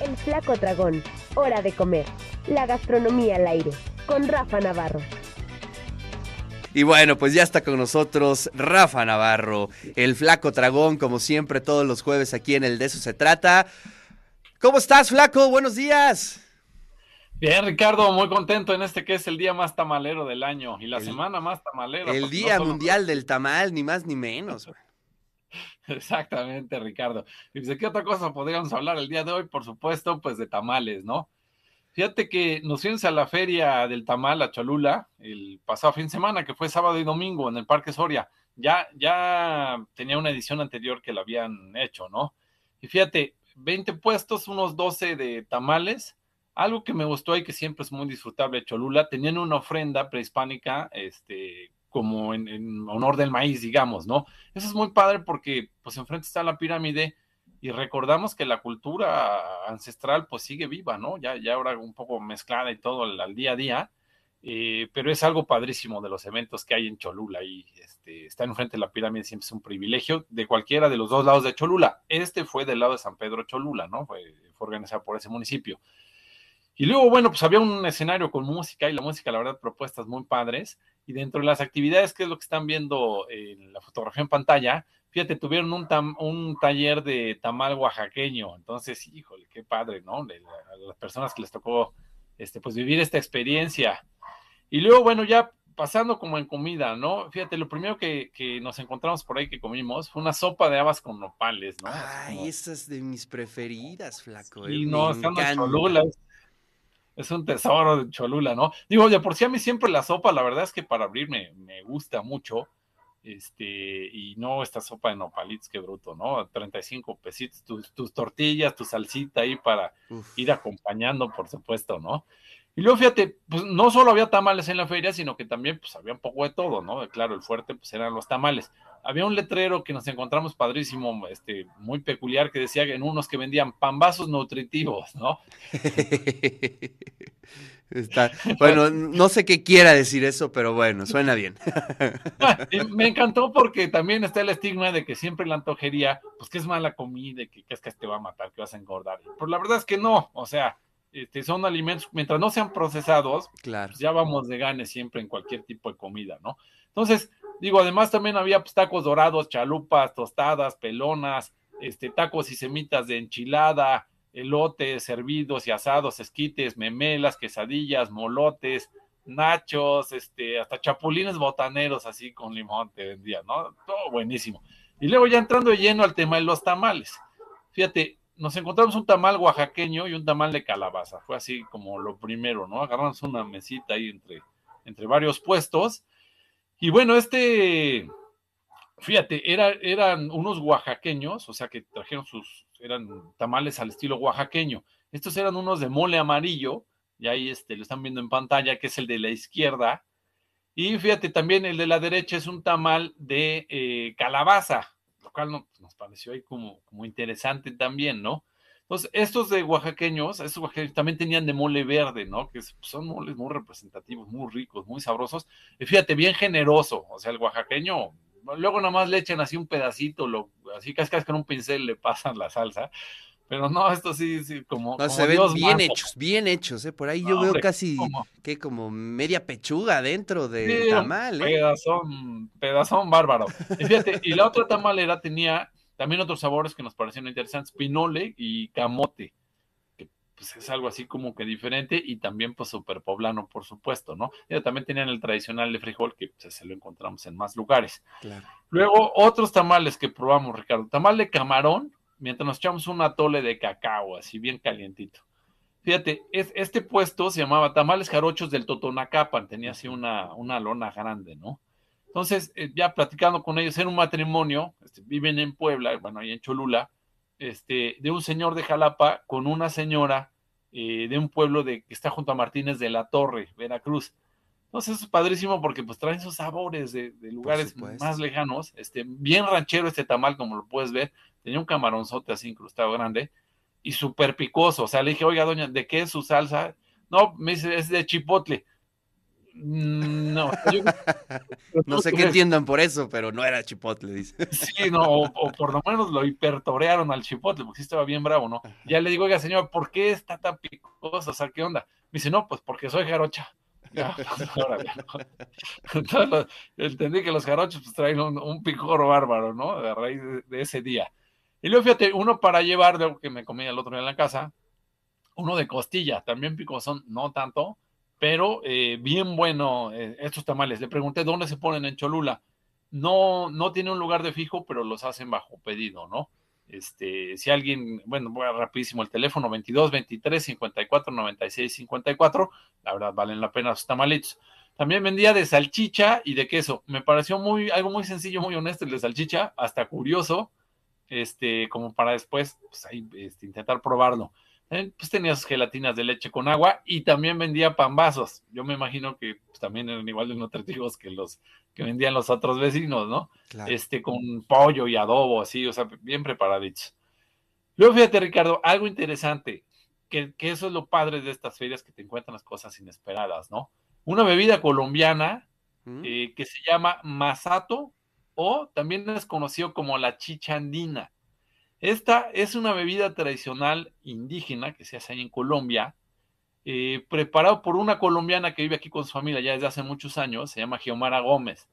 El Flaco Dragón, Hora de Comer, la gastronomía al aire, con Rafa Navarro. Y bueno, pues ya está con nosotros Rafa Navarro, el Flaco Dragón, como siempre todos los jueves aquí en el De eso se trata. ¿Cómo estás, Flaco? Buenos días. Bien, Ricardo, muy contento en este que es el día más tamalero del año y la semana más tamalera. El Día Mundial del Tamal, ni más ni menos. Exactamente, Ricardo. ¿Y de qué otra cosa podríamos hablar el día de hoy? Por supuesto, pues de tamales, ¿no? Fíjate que nos fuimos a la feria del tamal a Cholula el pasado fin de semana, que fue sábado y domingo en el Parque Soria. Ya, ya tenía una edición anterior que la habían hecho, ¿no? Y fíjate, 20 puestos, unos 12 de tamales. Algo que me gustó y que siempre es muy disfrutable Cholula, tenían una ofrenda prehispánica, este, como en, honor del maíz, digamos, ¿no? Eso es muy padre porque pues enfrente está la pirámide y recordamos que la cultura ancestral pues sigue viva, ¿no? Ya, ya ahora un poco mezclada y todo al, día a día, eh, pero es algo padrísimo de los eventos que hay en Cholula y este, estar enfrente de la pirámide siempre es un privilegio de cualquiera de los dos lados de Cholula. Este fue del lado de San Pedro Cholula, ¿no? Fue, fue organizado por ese municipio. Y luego, bueno, pues había un escenario con música y la música, la verdad, propuestas muy padres. Y dentro de las actividades, que es lo que están viendo en la fotografía en pantalla, fíjate, tuvieron un, un taller de tamal oaxaqueño. Entonces, híjole, qué padre, ¿no? a las personas que les tocó este, pues vivir esta experiencia. Y luego, bueno, ya pasando como en comida, ¿no? Fíjate, lo primero que, nos encontramos por ahí que comimos fue una sopa de habas con nopales, ¿no? Ay, esa es de mis preferidas, flaco. Y eh, no, están en Cholula, es un tesoro de Cholula, ¿no? Digo, de por sí a mí siempre la sopa, la verdad es que para abrirme me gusta mucho, este, y no esta sopa de nopalitos, qué bruto, ¿no? 35 pesitos, tus, tus tortillas, tu salsita ahí para ir acompañando, por supuesto, ¿no? Y luego fíjate, pues no solo había tamales en la feria, sino que también pues había un poco de todo, ¿no? Claro, el fuerte pues eran los tamales. Había un letrero que nos encontramos padrísimo, este, muy peculiar, que decía que en unos que vendían pambazos nutritivos, ¿no? bueno, no sé qué quiera decir eso, pero bueno, suena bien. me encantó porque también está el estigma de que siempre la antojería, pues que es mala comida, que, que es que te va a matar, que vas a engordar. Pero la verdad es que no, o sea, este, son alimentos, mientras no sean procesados, claro. Pues ya vamos de gane siempre en cualquier tipo de comida, ¿no? Entonces, digo, además también había pues, tacos dorados, chalupas, tostadas, pelonas, este, tacos y semitas de enchilada, elotes, servidos y asados, esquites, memelas, quesadillas, molotes, nachos, este, hasta chapulines botaneros así con limón te vendían, ¿no? Todo buenísimo. Y luego ya entrando lleno al tema de los tamales. Fíjate, nos encontramos un tamal oaxaqueño y un tamal de calabaza. Fue así como lo primero, ¿no? Agarramos una mesita ahí entre, entre varios puestos. Y bueno, este, fíjate, era, eran unos oaxaqueños, o sea que trajeron sus, eran tamales al estilo oaxaqueño. Estos eran unos de mole amarillo, y ahí este, lo están viendo en pantalla, que es el de la izquierda. Y fíjate, también el de la derecha es un tamal de eh, calabaza, lo cual nos pareció ahí como, como interesante también, ¿no? Entonces, estos de oaxaqueños, estos oaxaqueños también tenían de mole verde, ¿no? Que son moles muy representativos, muy ricos, muy sabrosos. Y fíjate, bien generoso. O sea, el oaxaqueño, luego nada más le echan así un pedacito, lo, así casi con un pincel le pasan la salsa. Pero no, esto sí, sí, como. No, se ven bien hechos, bien hechos, ¿eh? Por ahí yo veo casi que como media pechuga dentro de tamal, ¿eh? Pedazón, pedazón bárbaro. Y fíjate, y la otra tamalera tenía también otros sabores que nos parecieron interesantes, pinole y camote, que pues es algo así como que diferente y también pues súper poblano, por supuesto, ¿no? Y también tenían el tradicional de frijol que pues, se lo encontramos en más lugares. Luego otros tamales que probamos, Ricardo, tamal de camarón mientras nos echamos un atole de cacao, así bien calientito. Fíjate, es, este puesto se llamaba Tamales Jarochos del Totonacapan, tenía así una, una lona grande, ¿no? Entonces, eh, ya platicando con ellos, era un matrimonio, este, viven en Puebla, bueno, ahí en Cholula, este, de un señor de Jalapa con una señora eh, de un pueblo de, que está junto a Martínez de la Torre, Veracruz. Entonces es padrísimo porque pues traen esos sabores de, lugares más lejanos, este, bien ranchero este tamal como lo puedes ver, tenía un camaronzote así incrustado grande y súper picoso, o sea, le dije, oiga doña, ¿de qué es su salsa? No, me dice, es de chipotle. Mm, No, yo- No sé qué entiendan por eso, pero no era chipotle, dice. Sí, no, o, o por lo menos lo hipertorearon al chipotle, porque sí estaba bien bravo, ¿no? Ya le digo, oiga, señor, ¿por qué está tan picoso? O sea, ¿qué onda? Me dice, no, pues porque soy jarocha. Ya, pues. Entonces, lo- entendí que los jarochos pues, traen un, un picor bárbaro, ¿no? A raíz de, de ese día. Y luego, fíjate, uno para llevar, de que me comí el otro día en la casa, uno de costilla, también picosón, no tanto, pero eh, bien bueno eh, estos tamales. Le pregunté dónde se ponen en Cholula. No, no tiene un lugar de fijo, pero los hacen bajo pedido, ¿no? Este, si alguien, bueno, voy a rapidísimo el teléfono 22 23 54 96 54, la verdad valen la pena sus tamalitos. También vendía de salchicha y de queso. Me pareció muy algo muy sencillo, muy honesto el de salchicha, hasta curioso, este, como para después pues, ahí, este, intentar probarlo. Eh, pues tenía sus gelatinas de leche con agua y también vendía pambazos. Yo me imagino que pues, también eran igual de nutritivos que los que vendían los otros vecinos, ¿no? Claro. Este, con pollo y adobo, así, o sea, bien preparaditos. Luego, fíjate, Ricardo, algo interesante, que, que eso es lo padre de estas ferias, que te encuentran las cosas inesperadas, ¿no? Una bebida colombiana ¿Mm? eh, que se llama masato o también es conocido como la chicha andina. Esta es una bebida tradicional indígena que se hace ahí en Colombia, eh, preparado por una colombiana que vive aquí con su familia ya desde hace muchos años, se llama Geomara Gómez.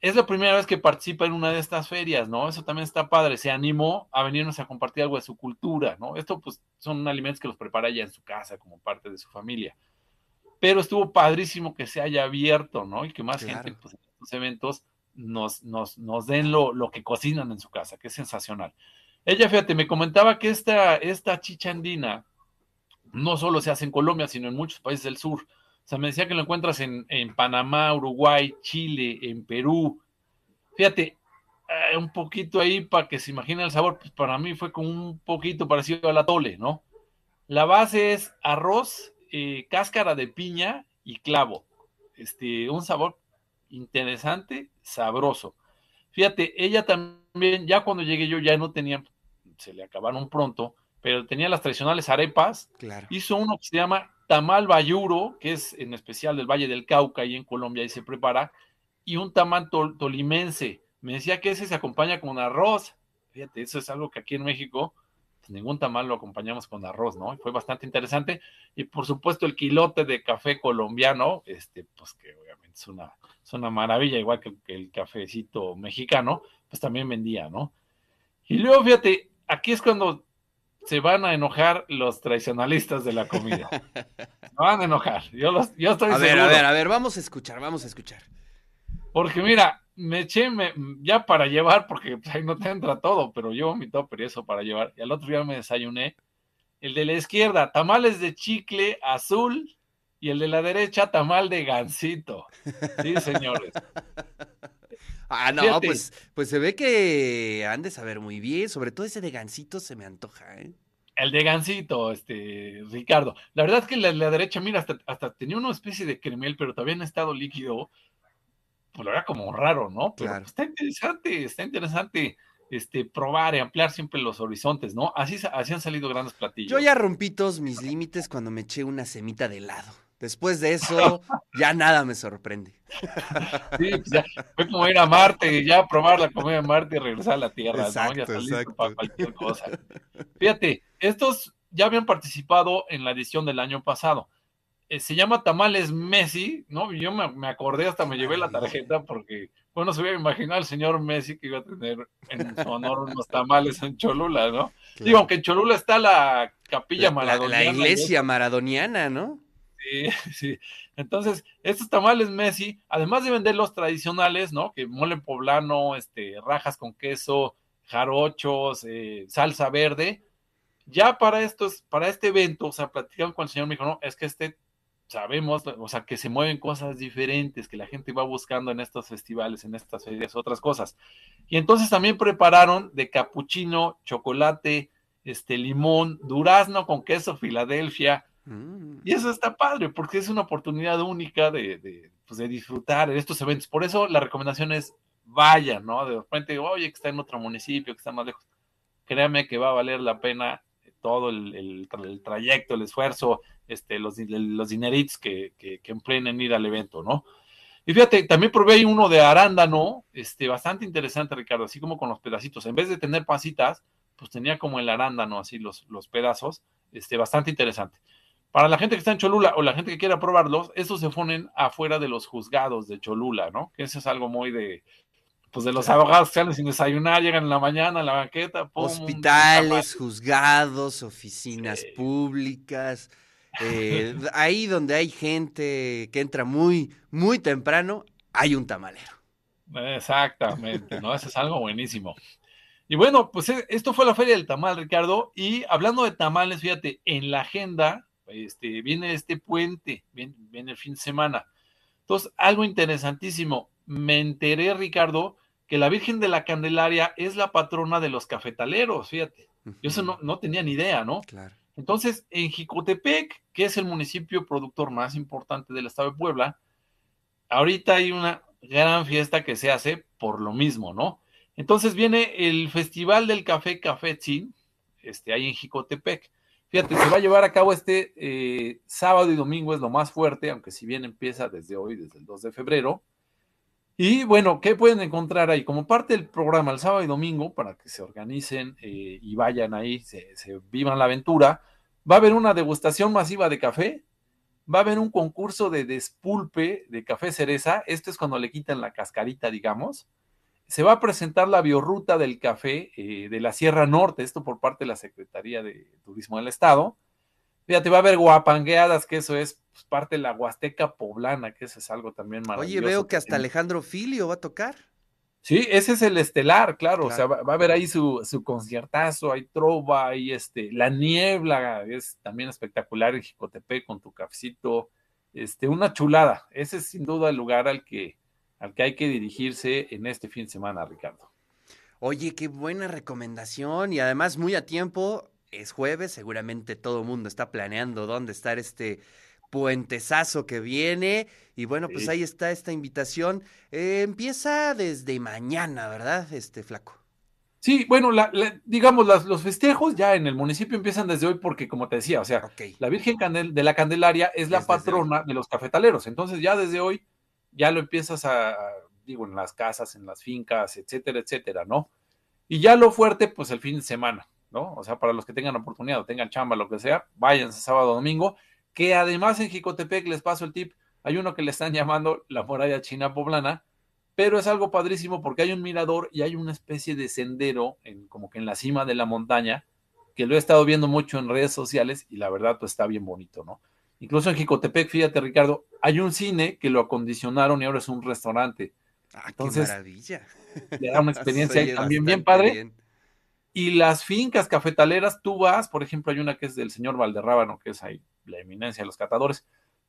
Es la primera vez que participa en una de estas ferias, ¿no? Eso también está padre. Se animó a venirnos a compartir algo de su cultura, ¿no? Esto, pues, son alimentos que los prepara ella en su casa como parte de su familia. Pero estuvo padrísimo que se haya abierto, ¿no? Y que más Claro. gente, pues, en estos eventos nos, nos, nos den lo, lo que cocinan en su casa, que es sensacional. Ella, fíjate, me comentaba que esta, esta chicha andina no solo se hace en Colombia, sino en muchos países del sur. O sea, me decía que lo encuentras en, en Panamá, Uruguay, Chile, en Perú. Fíjate, eh, un poquito ahí para que se imagine el sabor, pues para mí fue como un poquito parecido al atole, ¿no? La base es arroz, eh, cáscara de piña y clavo. Este, un sabor interesante, sabroso. Fíjate, ella también, ya cuando llegué yo ya no tenía, se le acabaron pronto, pero tenía las tradicionales arepas, Claro. hizo uno que se llama tamal bayuro, que es en especial del Valle del Cauca y en Colombia y se prepara, y un tamal tol- tolimense. Me decía que ese se acompaña con arroz. Fíjate, eso es algo que aquí en México pues, ningún tamal lo acompañamos con arroz, ¿no? Fue bastante interesante. Y por supuesto el quilote de café colombiano, este, pues que obviamente es una, es una maravilla, igual que, que el cafecito mexicano, pues también vendía, ¿no? Y luego, fíjate, aquí es cuando se van a enojar los tradicionalistas de la comida. Se van a enojar. Yo, los, yo estoy A ver, seguro. a ver, a ver, vamos a escuchar, vamos a escuchar. Porque mira, me eché me- ya para llevar, porque ahí no te entra todo, pero llevo mi topper y eso para llevar. Y al otro día me desayuné. El de la izquierda, tamales de chicle azul. Y el de la derecha, tamal de gansito. Sí, señores. Ah, no, Fíjate. pues, pues se ve que han de saber muy bien, sobre todo ese de gansito se me antoja, ¿eh? El de gansito, este, Ricardo. La verdad es que la, la derecha, mira, hasta, hasta tenía una especie de cremel, pero todavía en estado líquido. Pues lo era como raro, ¿no? Pero Claro. está interesante, está interesante este, probar y ampliar siempre los horizontes, ¿no? Así, así han salido grandes platillos. Yo ya rompí todos mis límites cuando me eché una semita de helado. Después de eso, ya nada me sorprende. Sí, pues ya, fue como ir a Marte, ya probar la comida de Marte y regresar a la Tierra, ¿no? Ya está listo para cualquier cosa. Fíjate, estos ya habían participado en la edición del año pasado. Eh, se llama Tamales Messi, ¿no? Yo me, me acordé, hasta me llevé la tarjeta porque, bueno, se hubiera imaginado el señor Messi que iba a tener en su honor unos tamales en Cholula, ¿no? Digo, aunque en Cholula está la capilla la, la- la maradoniana iglesia maradoniana, ¿no? Sí, sí. Entonces, estos tamales Messi, además de vender los tradicionales, ¿no? Que mole poblano, este, rajas con queso, jarochos, eh, salsa verde, ya para estos, para este evento, o sea, platicaron con el señor, me dijo, no, es que este, sabemos, o sea, que se mueven cosas diferentes, que la gente va buscando en estos festivales, en estas ferias, otras cosas. Y entonces también prepararon de capuchino, chocolate, este, limón, durazno con queso Filadelfia, Mm. y eso está padre, porque es una oportunidad única de, de, pues, de disfrutar estos eventos. Por eso la recomendación es vayan, ¿no? De repente, oye, que está en otro municipio, que está más lejos. Créame que va a valer la pena todo el, trayecto, el esfuerzo, este, los, los dineritos que, que, que empleen en ir al evento, ¿no? Y fíjate, también probé uno de arándano, este, bastante interesante, Ricardo, así como con los pedacitos. En vez de tener pasitas, pues tenía como el arándano, así los, los pedazos, este, bastante interesante. Para la gente que está en Cholula o la gente que quiera probarlos, estos se ponen afuera de los juzgados de Cholula, ¿no? Que eso es algo muy de, pues de los abogados que salen sin desayunar, llegan en la mañana a la banqueta. Hospitales, juzgados, oficinas públicas, eh, ahí donde hay gente que entra muy, muy temprano, hay un tamalero. Exactamente, ¿no? Eso es algo buenísimo. Y bueno, pues eh, esto fue la Feria del Tamal, Ricardo. Y hablando de tamales, fíjate, en la agenda este, viene este puente, viene, viene el fin de semana. Entonces, algo interesantísimo. Me enteré, Ricardo, que la Virgen de la Candelaria es la patrona de los cafetaleros, fíjate. Yo eso no, no tenía ni idea, ¿no? Claro. Entonces, en Jicotepec, que es el municipio productor más importante del estado de Puebla, ahorita hay una gran fiesta que se hace por lo mismo, ¿no? Entonces viene el Festival del Café Café este, ahí en Jicotepec. Fíjate, se va a llevar a cabo este eh, sábado y domingo, es lo más fuerte, aunque si bien empieza desde hoy, desde el 2 de febrero. Y bueno, ¿qué pueden encontrar ahí? Como parte del programa el sábado y domingo, para que se organicen eh, y vayan ahí, se, vivan la aventura, va a haber una degustación masiva de café, va a haber un concurso de despulpe de café cereza, esto es cuando le quitan la cascarita, digamos. Se va a presentar la biorruta del café eh, de la Sierra Norte, esto por parte de la Secretaría de Turismo del Estado. Fíjate, va a haber guapangueadas, que eso es pues, parte de la Huasteca poblana, que eso es algo también maravilloso. Oye, veo que hasta Alejandro Filio va a tocar. Sí, ese es el estelar, claro. O sea, va, a haber ahí su, su, conciertazo, hay trova, hay este, la niebla, es también espectacular en Jicotepec con tu cafecito. Este, una chulada. Ese es sin duda el lugar al que, al que hay que dirigirse en este fin de semana, Ricardo. Oye, qué buena recomendación y además muy a tiempo es jueves, seguramente todo el mundo está planeando dónde estar este puentesazo que viene. Y bueno, pues ahí está esta invitación. Eh, empieza desde mañana, ¿verdad, este flaco? Sí, bueno, digamos, los festejos ya en el municipio empiezan desde hoy porque, como te decía, o sea, la Virgen de la Candelaria es la patrona de los cafetaleros. Entonces ya desde hoy ya lo empiezas a, digo, en las casas, en las fincas, etcétera, etcétera, ¿no? Y ya lo fuerte, pues el fin de semana. ¿no? O sea, para los que tengan oportunidad tengan chamba, lo que sea, váyanse sábado domingo, que además en Jicotepec les paso el tip, hay uno que le están llamando la muralla china poblana, pero es algo padrísimo porque hay un mirador y hay una especie de sendero en, como que en la cima de la montaña, que lo he estado viendo mucho en redes sociales y la verdad pues está bien bonito, ¿no? Incluso en Jicotepec, fíjate Ricardo, hay un cine que lo acondicionaron y ahora es un restaurante. Ah, Entonces, qué maravilla. Le da una experiencia ahí también bien padre. Y las fincas cafetaleras, tú vas, por ejemplo, hay una que es del señor Valderrábano, que es ahí la eminencia de los catadores,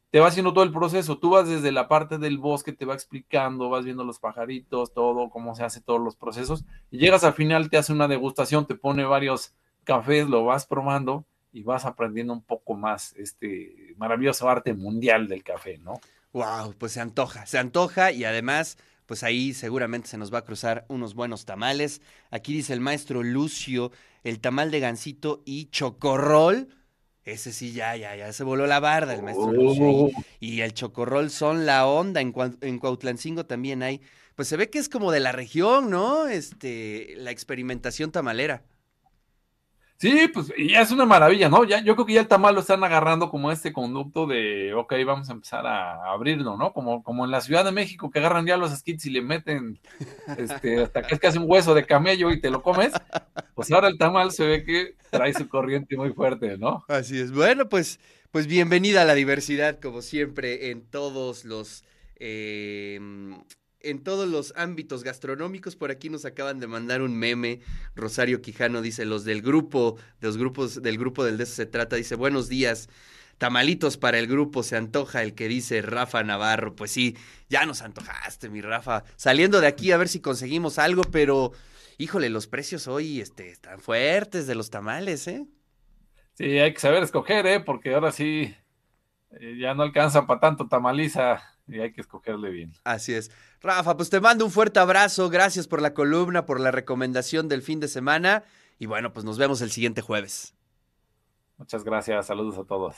te va haciendo todo el proceso, tú vas desde la parte del bosque, te va explicando, vas viendo los pajaritos, todo, cómo se hace todos los procesos, y llegas al final, te hace una degustación, te pone varios cafés, lo vas probando y vas aprendiendo un poco más este maravilloso arte mundial del café, ¿no? Wow, pues se antoja, se antoja y además pues ahí seguramente se nos va a cruzar unos buenos tamales. Aquí dice el maestro Lucio, el tamal de gansito y chocorrol. Ese sí, ya, ya, ya se voló la barda el maestro Lucio. Oh. Y, el chocorrol son la onda. En, en Cuautlancingo también hay. Pues se ve que es como de la región, ¿no? Este, la experimentación tamalera. Sí, pues ya es una maravilla, ¿no? Ya, yo creo que ya el tamal lo están agarrando como este conducto de, ok, vamos a empezar a abrirlo, ¿no? Como, como en la Ciudad de México que agarran ya los skits y le meten este, hasta que es casi un hueso de camello y te lo comes. Pues ahora el tamal se ve que trae su corriente muy fuerte, ¿no? Así es. Bueno, pues, pues bienvenida a la diversidad, como siempre, en todos los eh, en todos los ámbitos gastronómicos. Por aquí nos acaban de mandar un meme. Rosario Quijano dice, los del grupo, de los grupos, del grupo del de eso se trata, dice, buenos días. Tamalitos para el grupo, se antoja el que dice Rafa Navarro. Pues sí, ya nos antojaste, mi Rafa. Saliendo de aquí a ver si conseguimos algo, pero híjole, los precios hoy este, están fuertes de los tamales, ¿eh? Sí, hay que saber escoger, ¿eh? Porque ahora sí eh, ya no alcanza para tanto tamaliza y hay que escogerle bien. Así es. Rafa, pues te mando un fuerte abrazo. Gracias por la columna, por la recomendación del fin de semana. Y bueno, pues nos vemos el siguiente jueves. Muchas gracias, saludos a todos.